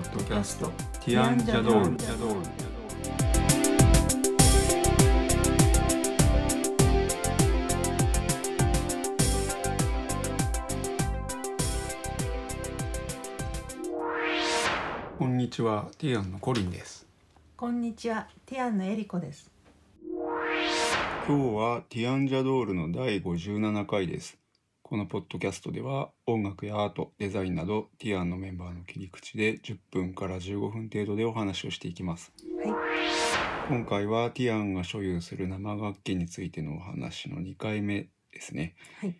ポッドキャスト。ティアンジャドール。こんにちは。ティアンのコリンです。こんにちは、ティアンのエリコです。今日はティアンジャドールの第57回ですこのポッドキャストでは音楽やアートデザインなどティアンのメンバーの切り口で10分から15分程度でお話をしていきます。はい、今回はティアンが所有する生楽器についてのお話の2回目ですね。はい、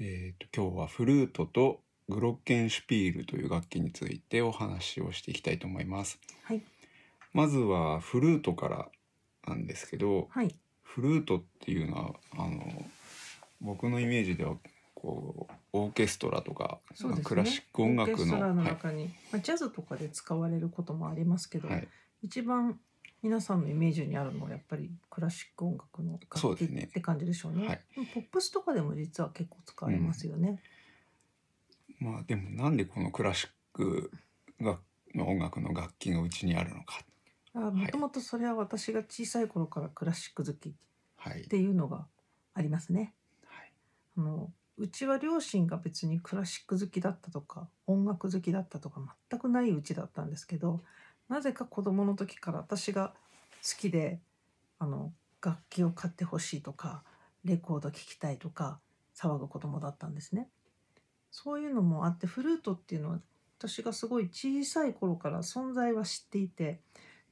えー、と今日はフルートとグロッケンシュピールという楽器についてお話をしていきたいと思います。はい、まずはフルートからなんですけどはい、フルートっていうのはあの僕のイメージではこうオーケストラとか、そうですね。クラシック音楽オーケストラののはい。中に、まあジャズとかで使われることもありますけど、はい、一番皆さんのイメージにあるのはやっぱりクラシック音楽の楽器って感じでしょうね。はいでもポップスとかでも実は結構使われますよね。まあでもなんでこのクラシックがの音楽の楽器がうちにあるのか。あもともとそれは私が小さい頃からクラシック好きっはい、ていうのがありますね。はい。あのうちは両親が別にクラシック好きだったとか音楽好きだったとか全くないうちだったんですけどなぜか子供の時から私が好きであの楽器を買ってほしいとかレコード聴きたいとか騒ぐ子供だったんですね。そういうのもあってフルートっていうのは私がすごい小さい頃から存在は知っていて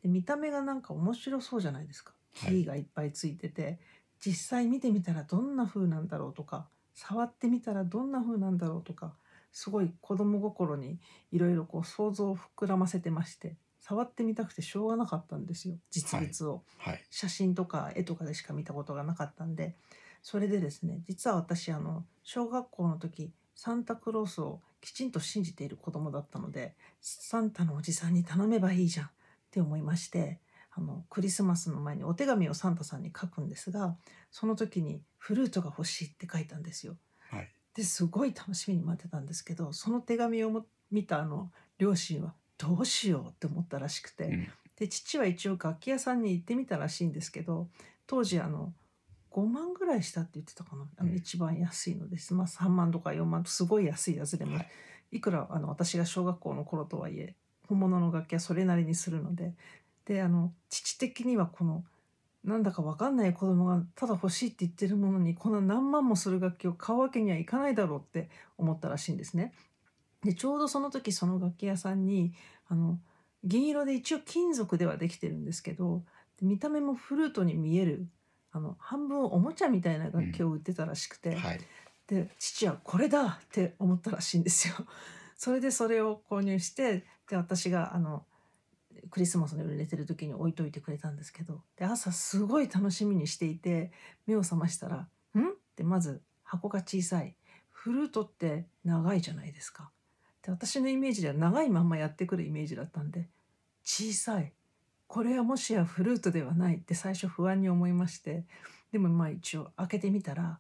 で見た目がなんか面白そうじゃないですか。はいキーがいっぱいついてて、実際見てみたらどんな風なんだろうとか触ってみたらどんな風なんだろうとかすごい子供心にいろいろこう想像を膨らませてまして触ってみたくてしょうがなかったんですよ実物を、はい。写真とか絵とかでしか見たことがなかったんで。それでですね実は私あの小学校の時サンタクロースをきちんと信じている子供だったのでサンタのおじさんに頼めばいいじゃんって思いましてあのクリスマスの前にお手紙をサンタさんに書くんですがその時にフルートが欲しいって書いたんですよ。はい。ですごい楽しみに待ってたんですけどその手紙をも見たあの両親はどうしようって思ったらしくて、うん。で父は一応楽器屋さんに行ってみたらしいんですけど当時あの5万ぐらいしたって言ってたかなあのうん。一番安いのです、まあ3万とか4万とすごい安いやつでも、はい。い、くらあの私が小学校の頃とはいえ本物の楽器はそれなりにするのでであの父的にはこのなんだかわかんない子供がただ欲しいって言ってるものにこんな何万もする楽器を買うわけにはいかないだろうって思ったらしいんですね。でちょうどその時その楽器屋さんにあの銀色で一応金属ではできてるんですけどで見た目もフルートに見えるあの半分おもちゃみたいな楽器を売ってたらしくて、はいで父はこれだって思ったらしいんですよ。それでそれを購入してで私があのクリスマスの夜寝てる時に置いといてくれたんですけどで朝すごい楽しみにしていて目を覚ましたら「ん?」ってまず箱が小さいフルートって長いじゃないですか。で私のイメージでは長いまんまやってくるイメージだったんで小さいこれはもしやフルートではないって最初不安に思いましてでもまあ一応開けてみたら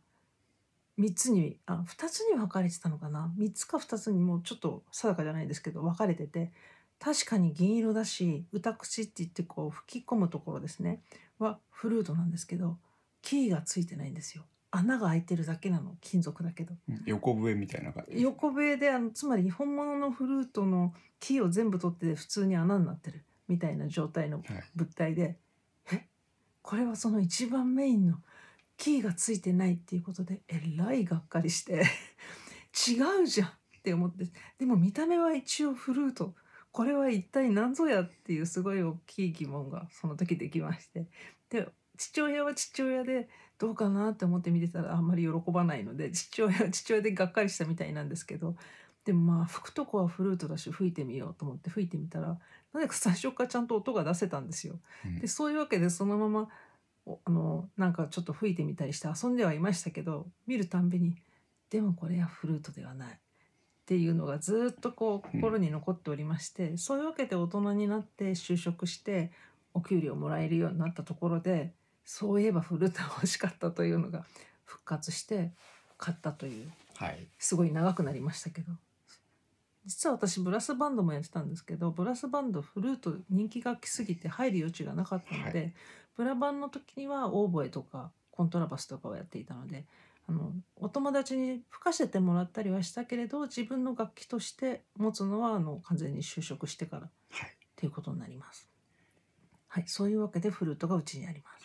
3つにあ2つに分かれてたのかな3つか2つにもうちょっと定かじゃないですけど分かれてて確かに銀色だし歌口って言ってこう吹き込むところですね。はフルートなんですけどキーがついてないんですよ。穴が開いてるだけなの。金属だけど。横笛みたいな感じ。横笛であのつまり本物のフルートのキーを全部取って普通に穴になってる。みたいな状態のはい。物体で。え？これはその一番メインのキーがついてないっていうことでえらいがっかりして。違うじゃんって思って。でも見た目は一応フルートこれは一体何ぞやっていうすごい大きい疑問がその時できまして。で父親は父親でどうかなって思って見てたらあんまり喜ばないので父親は父親でがっかりしたみたいなんですけど。でもまあ吹くとこはフルートだし吹いてみようと思って吹いてみたらなぜか最初からちゃんと音が出せたんですよ。うん。でそういうわけでそのままおあのなんかちょっと吹いてみたりして遊んではいましたけど見るたんびにでもこれはフルートではないっていうのがずっとこう心に残っておりまして、そういうわけで大人になって就職してお給料もらえるようになったところでそういえばフルートが欲しかったというのが復活して買ったという。はい。すごい長くなりましたけど。実は私ブラスバンドもやってたんですけどブラスバンドフルート人気楽器すぎて入る余地がなかったので、はブラバンの時にはオーボエとかコントラバスとかをやっていたのであのお友達に吹かせてもらったりはしたけれど自分の楽器として持つのはあの完全に就職してからっはいていうことになります。はい、そういうわけでフルートがうちにあります。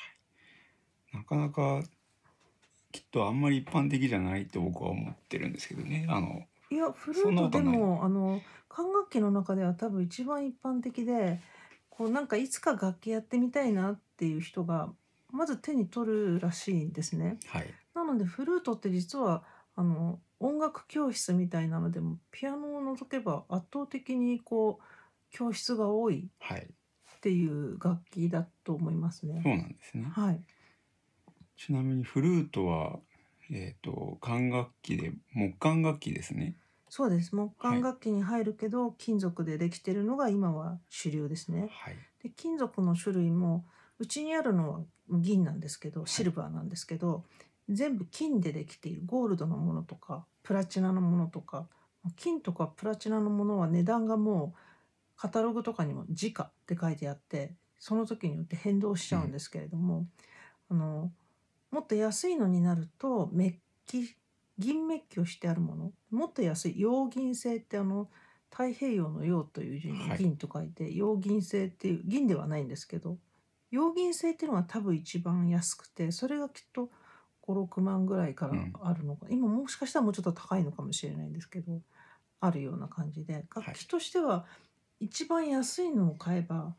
なかなかきっとあんまり一般的じゃないって僕は思ってるんですけどねあのいやフルートでもあの管楽器の中では多分一番一般的でこうなんかいつか楽器やってみたいなっていう人がまず手に取るらしいんですね。はいなのでフルートって実はあの音楽教室みたいなのでもピアノを除けば圧倒的にこう教室が多いはい。っていう楽器だと思いますそうね。なんですね。はい、ちなみにフルートはえっ、と管楽器で木管楽器ですね。そうです。木管楽器に入るけど、金属でできてるのが今は主流ですね。はい。で金属の種類もうちにあるのは銀なんですけどシルバーなんですけど、全部金でできているゴールドのものとかプラチナのものとか金とかプラチナのものは値段がもうカタログとかにも「時価」って書いてあってその時によって変動しちゃうんですけれども、あのもっと安いのになるとメッキ銀メッキをしてあるものもっと安い陽銀製ってあの太平洋の洋という字にはい。銀と書いて、陽銀製っていう銀ではないんですけど陽銀製っていうのが多分一番安くてそれがきっと56万ぐらいからあるのか、今もしかしたらもうちょっと高いのかもしれないんですけどあるような感じで楽器としては一番安いのを買えば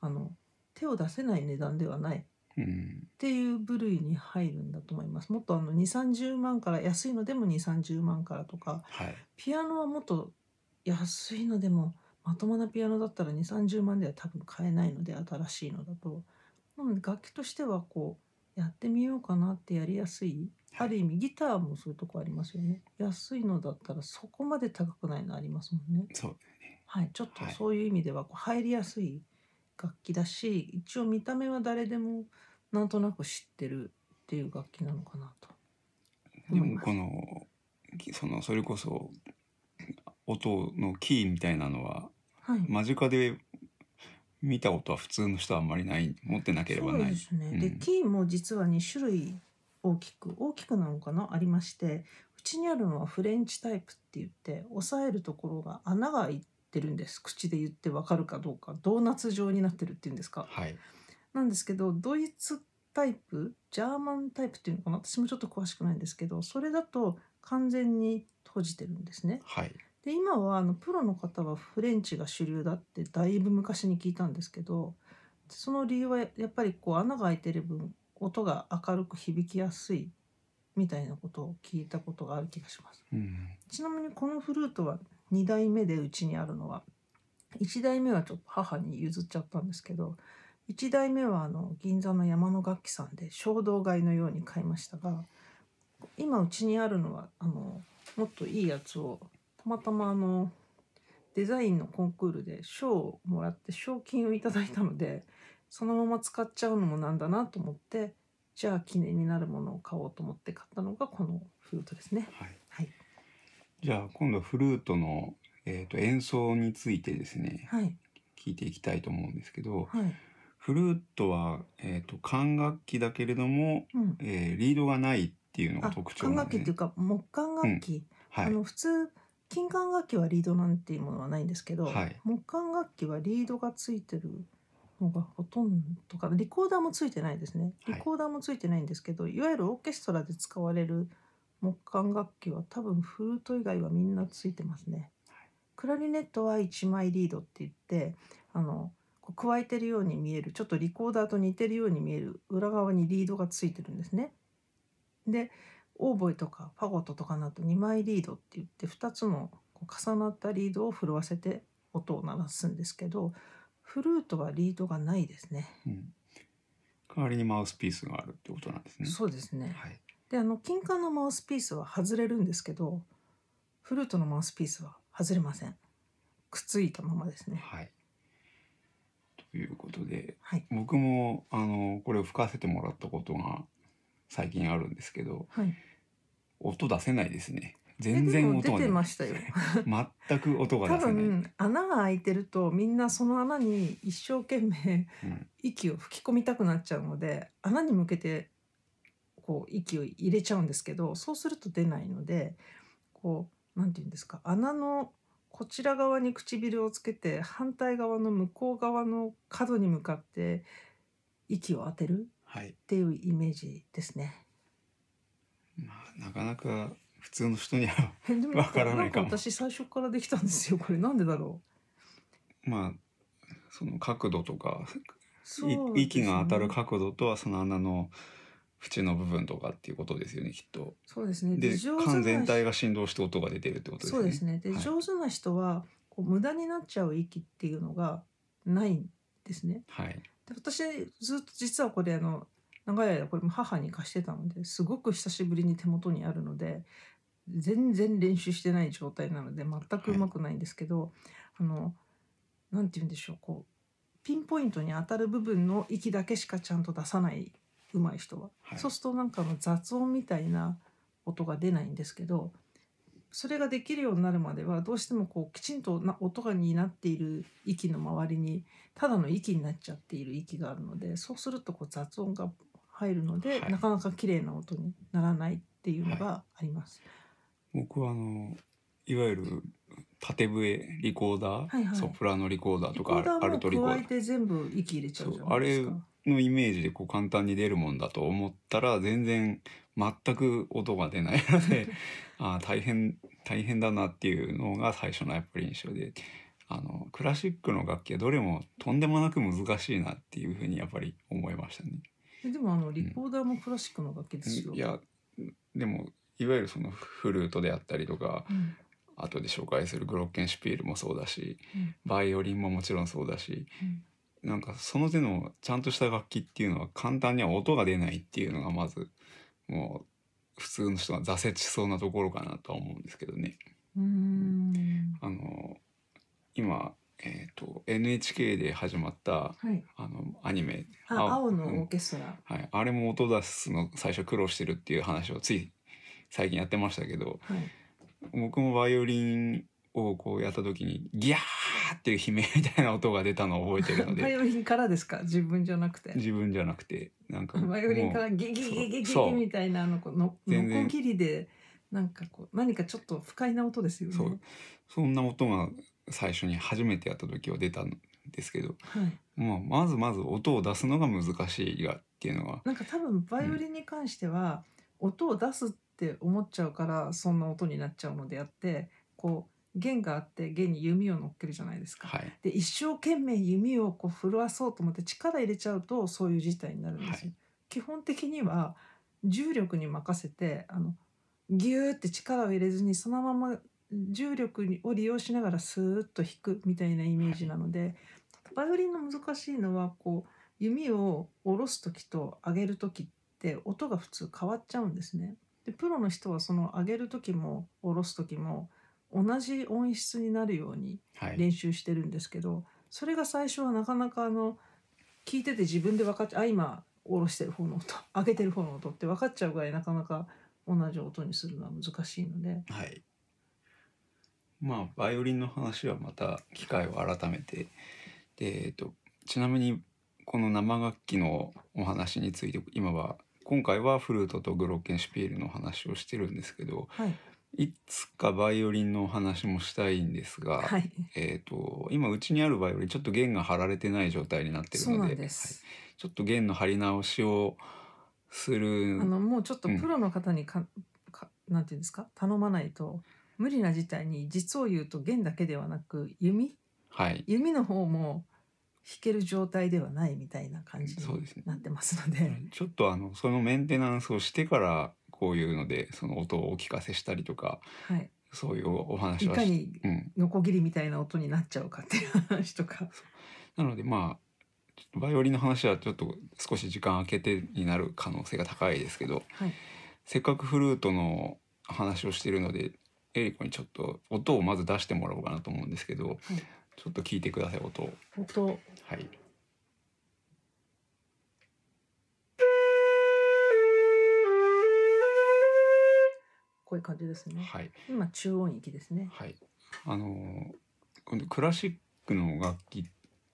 あの手を出せない値段ではないうん。っていう部類に入るんだと思います。もっとあの2、30万から安いのでも2、30万からとか、はい。ピアノはもっと安いのでもまともなピアノだったら2、30万では多分買えないので新しいのだと。なので楽器としてはこうやってみようかなってやりやすい？ある意味ギターもそういうとこありますよね。安いのだったらそこまで高くないのありますもんね。そうはい、ちょっとはいそういう意味ではこう入りやすい楽器だし、一応見た目は誰でもなんとなく知ってるっていう楽器なのかなと。でもこのきそのそれこそ音のキーみたいなのははい。間近で見たことは普通の人はあんまりない持ってなければないそうですね。でうんキーも実は2種類大きく大きくなのかな？ありまして、うちにあるのはフレンチタイプって言って押さえるところが穴が開いてるんです。口で言ってわかるかどうかドーナツ状になってるっていうんですか？はいなんですけどドイツタイプジャーマンタイプっていうのかな？私もちょっと詳しくないんですけどそれだと完全に閉じてるんですね。はいで今はあのプロの方はフレンチが主流だってだいぶ昔に聞いたんですけどその理由はやっぱりこう穴が開いてる分音が明るく響きやすいみたいなことを聞いたことがある気がします。うんちなみにこのフルートは2代目でうちにあるのは1代目はちょっと母に譲っちゃったんですけど1代目はあの銀座の山の楽器さんで衝動買いのように買いましたが今うちにあるのはあのもっといいやつをたまたまあのデザインのコンクールで賞をもらって賞金をいただいたのでそのまま使っちゃうのもなんだなと思ってじゃあ記念になるものを買おうと思って買ったのがこのフルートですね。はい。はい、じゃあ今度はフルートの、えー、と演奏についてですねはい。聞いていきたいと思うんですけどはい。フルートは、えー、と管楽器だけれども、うん、えーリードがないっていうのがあ特徴管なんですね。楽器っていうか木管楽器、はい。あの普通金管楽器はリードなんていうものはないんですけど、はい木管楽器はリードがついてるのがほとんどかなリコーダーもついてないですねはいリコーダーもついてないんですけど、い、わゆるオーケストラで使われる木管楽器は多分フルート以外はみんなついてますね。クラリネットは1枚リードって言ってあの加えてるように見えるちょっとリコーダーと似てるように見える裏側にリードがついてるんですね。でオーボエとかファゴットとかなど2枚リードって言って2つの重なったリードを震わせて音を鳴らすんですけどフルートはリードがないですね。うん、代わりにマウスピースがあるってことなんですね。そうですね。はい、であの金管のマウスピースは外れるんですけどフルートのマウスピースは外れません。くっついたままですね。はい、ということではい僕もあのこれを吹かせてもらったことが最近あるんですけどはい。音出せないですね。全然音が出ないましたよ。全く音が多出せない、分穴が開いてるとみんなその穴に一生懸命うん。息を吹き込みたくなっちゃうので穴に向けてこう息を入れちゃうんですけどそうすると出ないのでこうなんて言うんですか穴のこちら側に唇をつけて反対側の向こう側の角に向かって息を当てるはい。っていうイメージですね。まあなかなか普通の人にはわからないかもん私最初からできたんですよこれなんでだろうまあその角度とかそうい息が当たる角度とはその穴の縁の部分とかっていうことですよねきっと。そうですねで上手な管全体が振動して音が出てるってことですね。そうですね。で、はい上手な人はこう無駄になっちゃう息っていうのがないんですね。はいで私ずっと実はこれあの長い間これも母に貸してたのですごく久しぶりに手元にあるので全然練習してない状態なので全くうまくないんですけど、あのなんて言うんでしょうこうピンポイントに当たる部分の息だけしかちゃんと出さない上手い人は、はい。そうするとなんかあの雑音みたいな音が出ないんですけどそれができるようになるまではどうしてもこうきちんとな音がになっている息の周りにただの息になっちゃっている息があるのでそうするとこう雑音が入るので、はいなかなか綺麗な音にならないっていうのがあります。僕はあのいわゆる縦笛リコーダー、はいはいソプラノリコーダーリとかアルトリコーダ加えて全部息入れちゃうじゃないですか。のイメージでこう簡単に出るもんだと思ったら全然全く音が出ないので あー大変大変だなっていうのが最初のやっぱり印象であのクラシックの楽器はどれもとんでもなく難しいなっていうふうにやっぱり思いましたね。えでもあのリコーダーもクラシックの楽器ですよ。いやでもいわゆるそのフルートであったりとかうん後で紹介するグロッケンシュピールもそうだしうんバイオリンももちろんそうだしうんなんかその手のちゃんとした楽器っていうのは簡単には音が出ないっていうのがまずもう普通の人が挫折しそうなところかなとは思うんですけどね。うーんあの今、えー、と NHK で始まったはい。アニメ。あ青。青のオうん。ーケストラ。はい、あれも音出すの最初苦労してるっていう話をつい最近やってましたけどはい。僕もバイオリンをこうやった時にギャーっていう悲鳴みたいな音が出たのを覚えてるのバイでオリンからですか？自分じゃなくて。自分じゃなくて。なんかバイオリンかもらギギギギギギみたいなあのこのノコギリでなんかこう何かちょっと不快な音ですよね。そう。そんな音が最初に初めてやった時は出たんですけど、はい。まあ、まずまず音を出すのが難しいがっていうのはなんか多分バイオリンに関しては、音を出すって思っちゃうからそんな音になっちゃうのであってこう弦があって弦に弓を乗っけるじゃないですか。はいで一生懸命弓をこう震わそうと思って力入れちゃうとそういう事態になるんですよ。はい基本的には重力に任せてあのギューって力を入れずにそのまま重力にを利用しながらスーッと弾くみたいなイメージなので、バイオリンの難しいのはこう弓を下ろす時と上げる時って音が普通変わっちゃうんですね。でプロの人はその上げる時も下ろす時も同じ音質になるようにはい。練習してるんですけどそれが最初はなかなかあの聞いてて自分で分かっちゃうあ今下ろしてる方の音上げてる方の音って分かっちゃうぐらいなかなか同じ音にするのは難しいので。はい。まあバイオリンの話はまた機会を改めてで、えっと、ちなみにこの生楽器のお話について今は今回はフルートとグロッケンシュピールの話をしてるんですけどはい。いつかバイオリンのお話もしたいんですが、はい。えー、と今うちにあるバイオリンちょっと弦が張られてない状態になってるのではい。ちょっと弦の張り直しをするあのもうちょっとプロの方にか、かなんていうんですか？頼まないと無理な事態に実を言うと弦だけではなく弓はい。弓の方も弾ける状態ではないみたいな感じにそうですね。なってますので。ちょっとあのそのメンテナンスをしてからこういうのでその音をお聞かせしたりとかはい、そういうお話はしいかにうん、ノコギリみたいな音になっちゃうかっていう話とか。なのでまあバイオリンの話はちょっと少し時間空けてになる可能性が高いですけどはい、せっかくフルートの話をしているのでエリコにちょっと音をまず出してもらおうかなと思うんですけど、ちょっと聞いてください音を。音はいこい感じですね。はい今中音域ですね。はいあのークラシックの楽器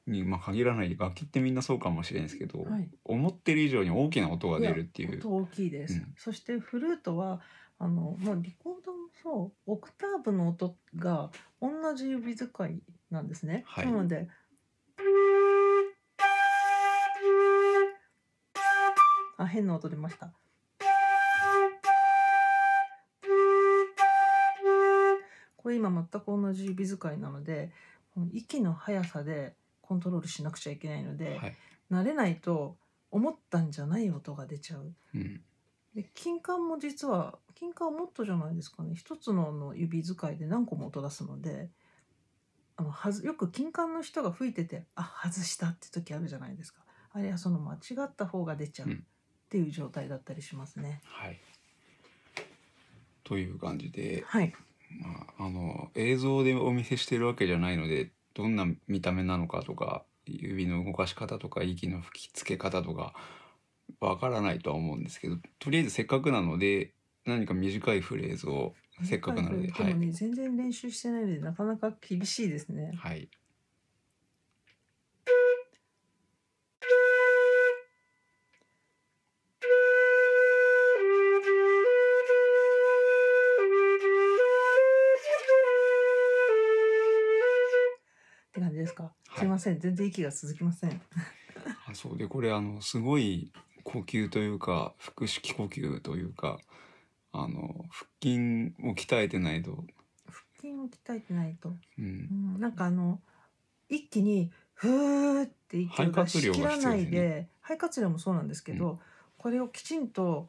に、まあ、限らない楽器ってみんなそうかもしれないですけど、はい。思ってる以上に大きな音が出るっていう音大きいです。うんそしてフルートはあのまあリコードもそうオクターブの音が同じ指使いなんですね。はいなので。あ変な音出ました。これ今全く同じ指使いなので息の速さでコントロールしなくちゃいけないので、はい慣れないと思ったんじゃない音が出ちゃう。うんで金管も実は金管はもっとじゃないですかね一つのあの指使いで何個も音出すのであのはずよく金管の人が吹いててあ外したって時あるじゃないですか。あれはその間違った方が出ちゃううん。っていう状態だったりしますね。はい。という感じで、はい、まあ、あの映像でお見せしてるわけじゃないのでどんな見た目なのかとか指の動かし方とか息の吹き付け方とかわからないとは思うんですけどとりあえずせっかくなので何か短いフレーズをせっかくなのででもね、全然練習してないのでなかなか厳しいですね。はい、はい、って感じですか？はいすいません、全然息が続きません。あそうでこれあのすごい呼吸というか腹式呼吸というかあの腹筋を鍛えてないと、腹筋を鍛えてないと。うんう、ん、なんかあの一気にふーって息を出し切らないで肺活量もそうなんですけど、これをきちんと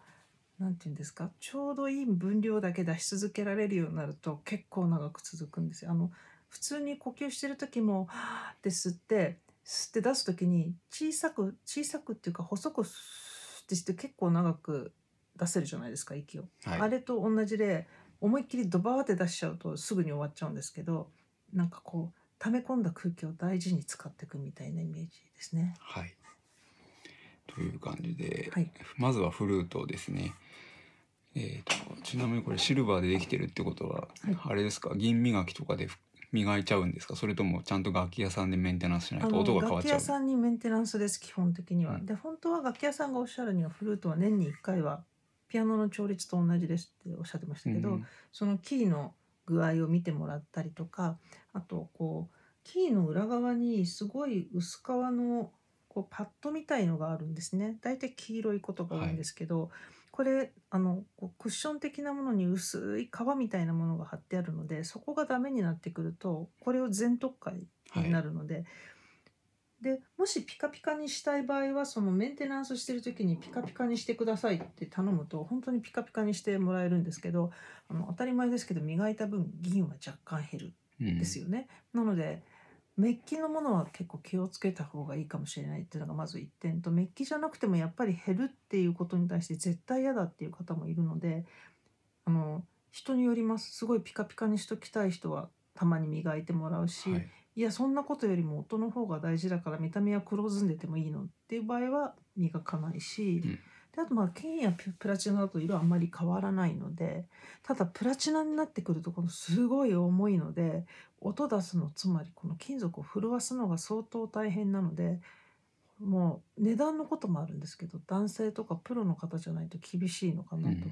なんていうんですかちょうどいい分量だけ出し続けられるようになると結構長く続くんですよ。あの普通に呼吸してる時もはーって吸って吸って出す時に小さく小さくっていうか細くスーってして結構長く出せるじゃないですか息を。はい、あれと同じで思いっきりドバーって出しちゃうとすぐに終わっちゃうんですけどなんかこう溜め込んだ空気を大事に使っていくみたいなイメージですね。はい。という感じで、はいまずはフルートですね。えー、とちなみにこれシルバーでできてるってことは、はいあれですか？銀磨きとかで磨いちゃうんですか？それともちゃんと楽器屋さんでメンテナンスしないと音が変わっちゃう楽器屋さんにメンテナンスです基本的には。うんで本当は楽器屋さんがおっしゃるにはフルートは年に1回はピアノの調律と同じですっておっしゃってましたけど、うんそのキーの具合を見てもらったりとかあとこうキーの裏側にすごい薄皮のこうパッドみたいのがあるんですね大体黄色いことが多いんですけど、これあのこうクッション的なものに薄い皮みたいなものが貼ってあるのでそこがダメになってくるとこれを全特化になるので。でもしピカピカにしたい場合はそのメンテナンスしてる時にピカピカにしてくださいって頼むと本当にピカピカにしてもらえるんですけどあの当たり前ですけど磨いた分銀は若干減るうん。んですよね。なのでメッキのものは結構気をつけた方がいいかもしれないっていうのがまず1点とメッキじゃなくてもやっぱり減るっていうことに対して絶対嫌だっていう方もいるのであの人によります。すごいピカピカにしときたい人はたまに磨いてもらうし、はいいやそんなことよりも音の方が大事だから見た目は黒ずんでてもいいの。っていう場合は磨かないし、うん。であとまあ金やププラチナだと色あんまり変わらないのでただプラチナになってくるとこのすごい重いので音出すのつまりこの金属を震わすのが相当大変なのでもう値段のこともあるんですけど男性とかプロの方じゃないと厳しいのかなと。うんで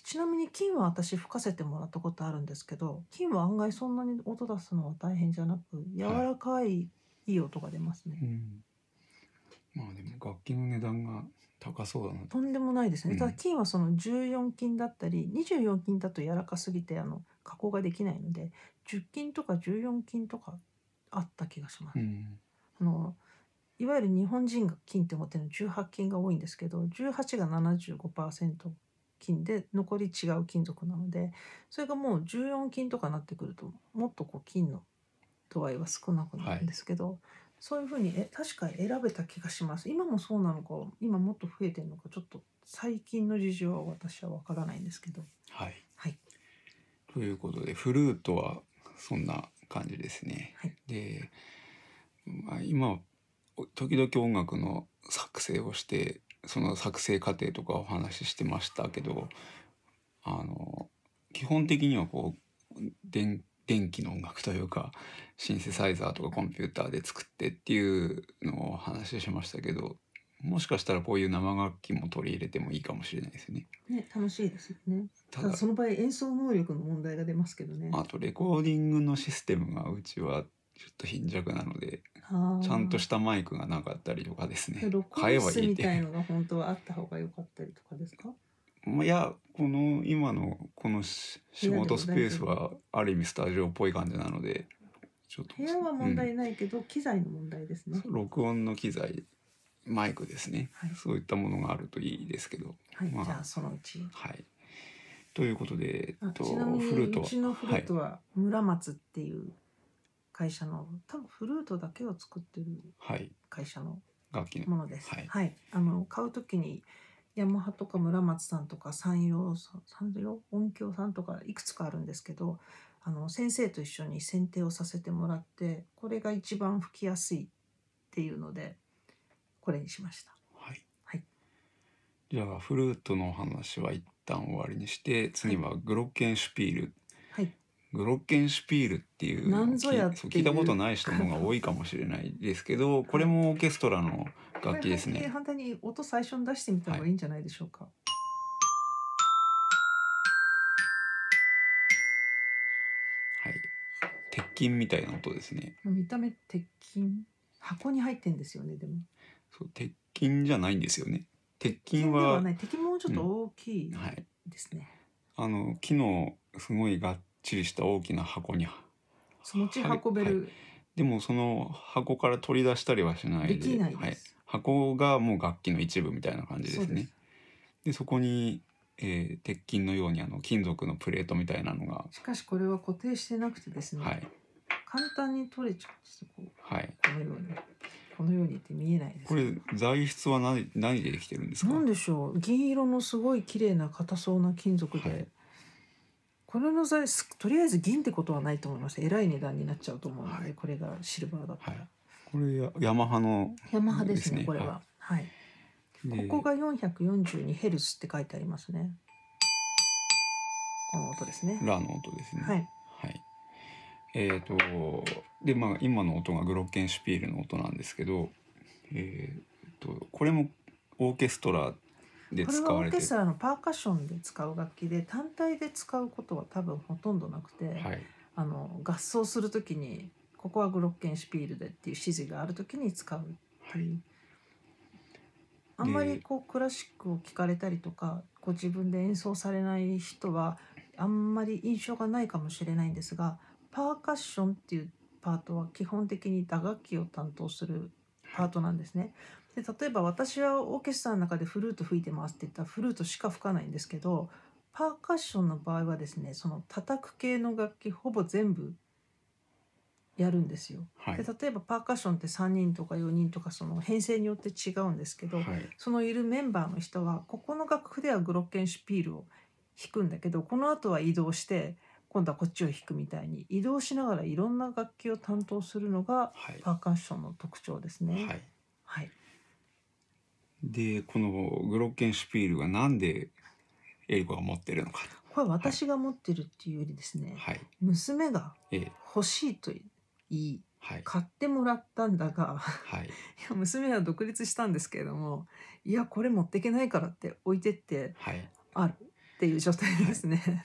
ちなみに金は私吹かせてもらったことあるんですけど金は案外そんなに音出すのは大変じゃなく柔らかい、い、い音が出ますね、うん。まあでも楽器の値段が高そうだなと。とんでもないですね、うん。ただ金はその14金だったり24金だと柔らかすぎてあの加工ができないので10金とか14金とかあった気がします、うん。あのいわゆる日本人が金って思ってるの18金が多いんですけど18が75%金で残り違う金属なのでそれがもう14金とかなってくるともっとこう金の度合いは少なくなるんですけど、そういうふうにえ確か選べた気がします。今もそうなのか今もっと増えてるのかちょっと最近の事情は私は分からないんですけど。はい。はい。ということでフルートはそんな感じですね。はい。で、まあ、今時々音楽の作成をしてその作成過程とかお話ししてましたけどあの基本的にはこう電電気の音楽というかシンセサイザーとかコンピューターで作ってっていうのを話しましたけどもしかしたらこういう生楽器も取り入れてもいいかもしれないですね。ね楽しいですよね。ただただその場合演奏能力の問題が出ますけどね。あとレコーディングのシステムがうちはちょっと貧弱なのでちゃんとしたマイクがなかったりとかですね。録買えばいいって。たいのが本当はあった方が良かったりとかですか？まあいやこの今のこのし仕事スペースはある意味スタジオっぽい感じなのでちょっと部屋は問うん題ないけど、機材の問題ですね。録音の機材マイクですね、はい。そういったものがあるといいですけど。はい、まあじゃあそのうち。はい。ということで、えあっと、ちなみにフルートうちのフルートは村松っていう会社の多分フルートだけを作ってるはい、はい、会社の楽器のものです。はい。あの買うときにヤマハとか村松さんとか山陽さん山陽音響さんとかいくつかあるんですけどあの先生と一緒に選定をさせてもらってこれが一番吹きやすいっていうのでこれにしました。はい、はい。じゃあフルートの話は一旦終わりにして次はグロッケンシュピール、はい、グロッケンシュピールっていうなんぞやっていう聞いたことない人の方が多いかもしれないですけどこれもオーケストラの楽器ですね。反対に音最初に出してみた方がいいんじゃないでしょうか。はい、鉄筋みたいな音ですね。見た目鉄筋？箱に入ってんですよねでも。そう鉄筋じゃないんですよね。鉄筋鉄筋でははない鉄筋もうちょっと大きいはい、ですね。あの木のすごいがっちりした大きな箱にそ持ち運べる、でもその箱から取り出したりはしないで。できないはい。箱がもう楽器の一部みたいな感じですね。でそこに、えー鉄筋のようにあの金属のプレートみたいなのが、しかしこれは固定してなくてですね、はい。簡単に取れちゃうんですよ。こうはい。このように。このようにって見えないです。これ材質は何何でできてるんですか？なんでしょう。銀色のすごい綺麗な硬そうな金属で、はいこれの材質とりあえず銀ってことはないと思います。えらい値段になっちゃうと思うので、はい。これがシルバーだったら、はい。これやヤマハのヤマハですねね。これは。はい、でここが 442Hz って書いてありますね。この音ですね。ラの音ですね。はい。はい。えっ、とでまあ今の音がグロッケンシュピールの音なんですけど、えっ、とこれもオーケストラでこれはオ使われてーケストラのパーカッションで使う楽器で単体で使うことは多分ほとんどなくて、はい。あの合奏するときにここはグロッケンシュピールでっていう指示があるときに使うっていう、あんまりこうクラシックを聴かれたりとかご自分で演奏されない人はあんまり印象がないかもしれないんですがパーカッションっていうパートは基本的に打楽器を担当するパートなんですね。で例えば私はオーケストラの中でフルート吹いてますって言ったらフルートしか吹かないんですけどパーカッションの場合はですねその叩く系の楽器ほぼ全部やるんですよ。はいで例えばパーカッションって3人とか4人とかその編成によって違うんですけど、はいそのいるメンバーの人はここの楽譜ではグロッケンシュピールを弾くんだけどこの後は移動して今度はこっちを弾くみたいに移動しながらいろんな楽器を担当するのがはいパーカッションの特徴ですね。はい。はい、でこのグロッケンシュピールがなんでエリコが持ってるのか。これは私が持ってるっていうよりですね、はい。娘がええ。欲しいと言いはい。買ってもらったんだがはい。いや娘は独立したんですけれどもいやこれ持っていけないからって置いてってはい。あるっていう状態ですね。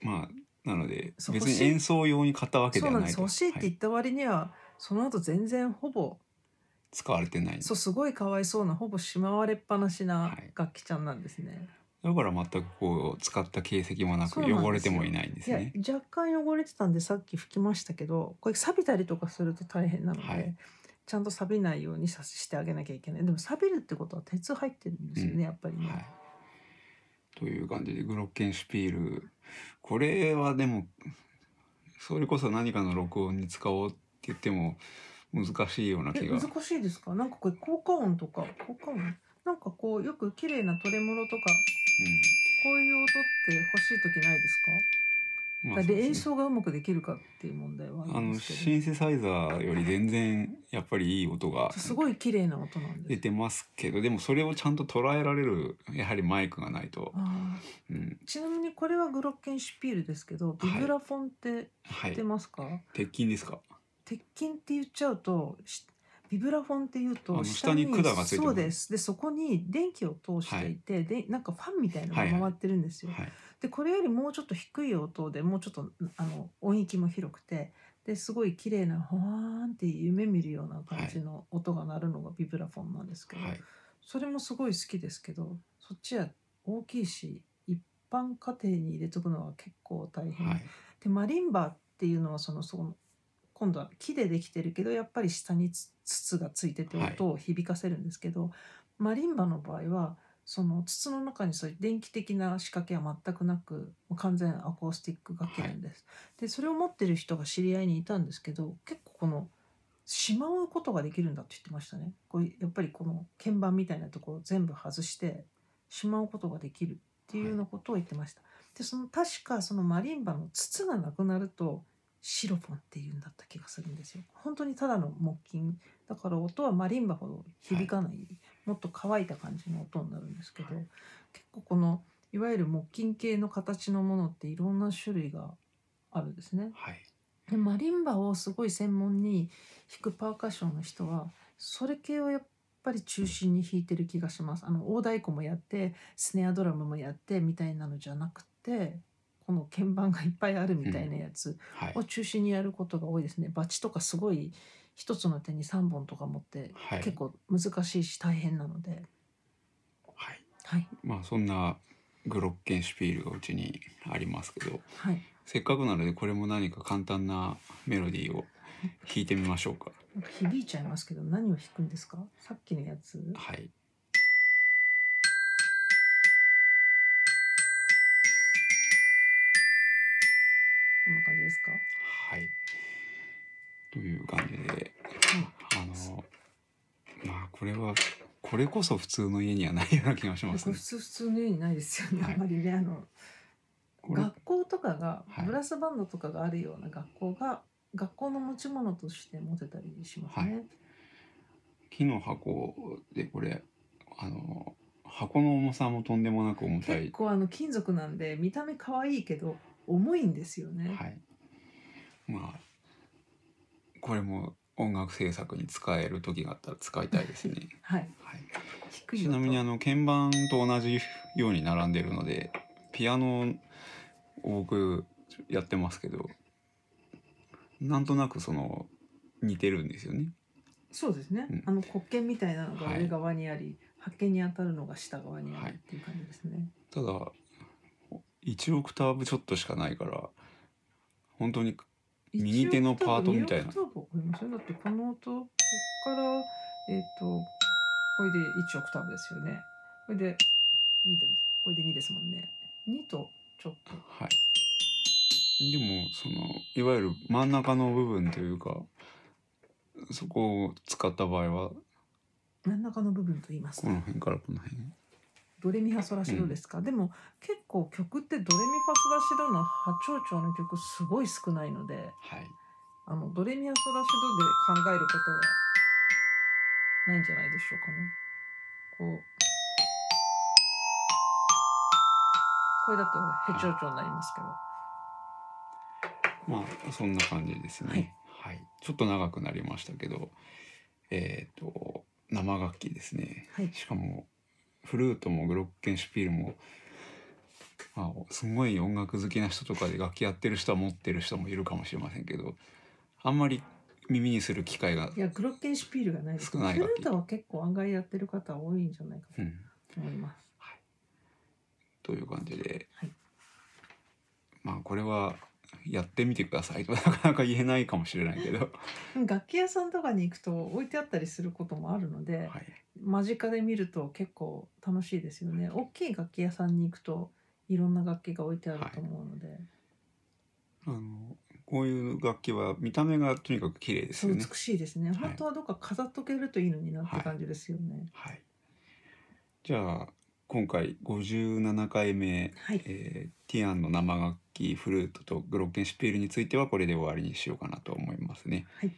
まあなので別に演奏用に買ったわけでそうなんです。はないと欲しいって言った割には、その後全然ほぼ使われてない。そうすごいかわいそうなほぼしまわれっぱなしなはい。楽器ちゃんなんですね。だから全くこう使った形跡もなく汚れてもいないんですいやね若干汚れてたんでさっき拭きましたけどこれ錆びたりとかすると大変なので、はい。ちゃんと錆びないようにさしてあげなきゃいけない。でも錆びるってことは鉄入ってるんですよね、うん。やっぱりね。はい。という感じでグロッケンシュピール。これはでもそれこそ何かの録音に使おうって言っても難しいようなえ気が。難しいですか？なんかこれ効果音とか効果音？なんかこうよく綺麗なトレモロとかこういう音って欲しい時ないですか？まだから演そうですね。奏がうまくできるかっていう問題はああのシンセサイザーより全然やっぱりいい音がどすごい綺麗な音なんです。出てますけどでもそれをちゃんと捉えられるやはりマイクがないと、あうん、ーちなみにこれはグロッケンシュピールですけどビブラフォンって知ってはいますか、鉄筋ですか？鉄筋って言っちゃうとしビブラフォンって言うあとの下に管がついてるそうです。でそこに電気を通していて、でなんかファンみたいなのが回ってるんですよ、はい。でこれよりもうちょっと低い音でもうちょっとあの音域も広くてですごい綺麗なほわーんって夢見るような感じの音が鳴るのがビブラフォンなんですけど、はい。それもすごい好きですけどそっちは大きいし一般家庭に入れとくのは結構大変、はい。でマリンバっていうのはそのその今度は木でできてるけどやっぱり下につ筒がついててはい音を響かせるんですけど、マリンバの場合はその筒の中にそういう電気的な仕掛けは全くなく完全アコースティック楽器なんです。でそれを持ってる人が知り合いにいたんですけど結構このしまうことができるんだって言ってましたね。これやっぱりこの鍵盤みたいなところを全部外してしまうことができるっていうようなことを言ってました。でその確かそのマリンバの筒がなくなるとシロフォンっていうんだった気がするんですよ。本当にただの木琴だから音はマリンバほど響かない、もっと乾いた感じの音になるんですけど、はい結構このいわゆる木琴系の形のものっていろんな種類があるんですね。はいでマリンバをすごい専門に弾くパーカッションの人はそれ系をやっぱり中心に弾いてる気がします。あの大太鼓もやってスネアドラムもやってみたいなのじゃなくてこの鍵盤がいっぱいあるみたいなやつはいを中心にやることが多いですね。バチとかすごい一つの手に3本とか持ってはい結構難しいし大変なので、はいはいまあそんなグロッケンシュピールがうちにありますけどはい。せっかくなのでこれも何か簡単なメロディーを弾いてみましょうかなんか響いちゃいますけど何を弾くんですか？さっきのやつ。はいこんな感じですか？はい。という感じであのまあこれはこれこそ普通の家にはないような気がしますね。普通普通のようにないですよね。はい。あんまりねあの学校とかがはい。ブラスバンドとかがあるような学校が学校の持ち物として持てたりしますね。木の箱でこれあの箱の重さもとんでもなく重たい。結構あの金属なんで見た目可愛いけど重いんですよね。はいまあこれも音楽制作に使える時があったら使いたいですね、はい。はい、ちなみにあの鍵盤と同じように並んでるのでピアノを僕やってますけどなんとなくその似てるんですよねそうですね。うんあの黒鍵みたいなのがはい上側にあり、発見に当たるのが下側にあはいるっていう感じですね。ただ1オクターブちょっとしかないから本当に右手のパートみたいな。1オクターブわかりますよ。だってこの音こっからえっ、とこれで1オクターブですよね。これで2です。これで2ですもんね。2とちょっと。はい。でもそのいわゆる真ん中の部分というかそこを使った場合は真ん中の部分と言いますこの辺からこの辺ドレミファソラシドですか、でも結構曲ってドレミファソラシドの波長長の曲すごい少ないのではい。あのドレミファソラシドで考えることはないんじゃないでしょうかね。こう。これだとヘ長調になりますけど、まあそんな感じですね。はい、ちょっと長くなりましたけどえっ、と生楽器ですね。はい。しかもフルートもグロッケンシュピールもまあすごい音楽好きな人とかで楽器やってる人は持ってる人もいるかもしれませんけどあんまり耳にする機会がいやグロッケンシュピールがないです。少ないフルートは結構案外やってる方多いんじゃないかうん。と思います、という感じで、はい。まあこれはやってみてくださいとなかなか言えないかもしれないけど、楽器屋さんとかに行くと置いてあったりすることもあるので、はい、間近で見ると結構楽しいですよね。大きい楽器屋さんに行くといろんな楽器が置いてあると思うので、あのこういう楽器は見た目がとにかく綺麗ですよね。美しいですね、い。本当はどっか飾っとけるといいのになって感じですよね。はい。じゃあ今回57回目、はい。えーティアンの生楽器フルートとグロッケンシュピールについてはこれで終わりにしようかなと思いますね。はい。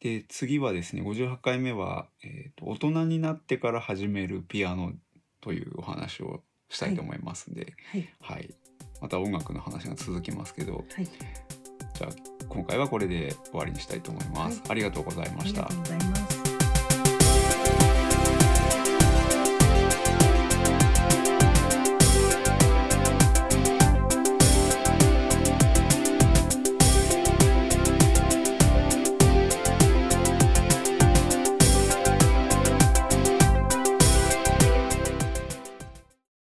で次はですね58回目は、えーと「大人になってから始めるピアノ」というお話をしたいと思いますんで、はい。はい。また音楽の話が続きますけど。はい。じゃあ今回はこれで終わりにしたいと思います。はい。ありがとうございました。ありがとう。ございます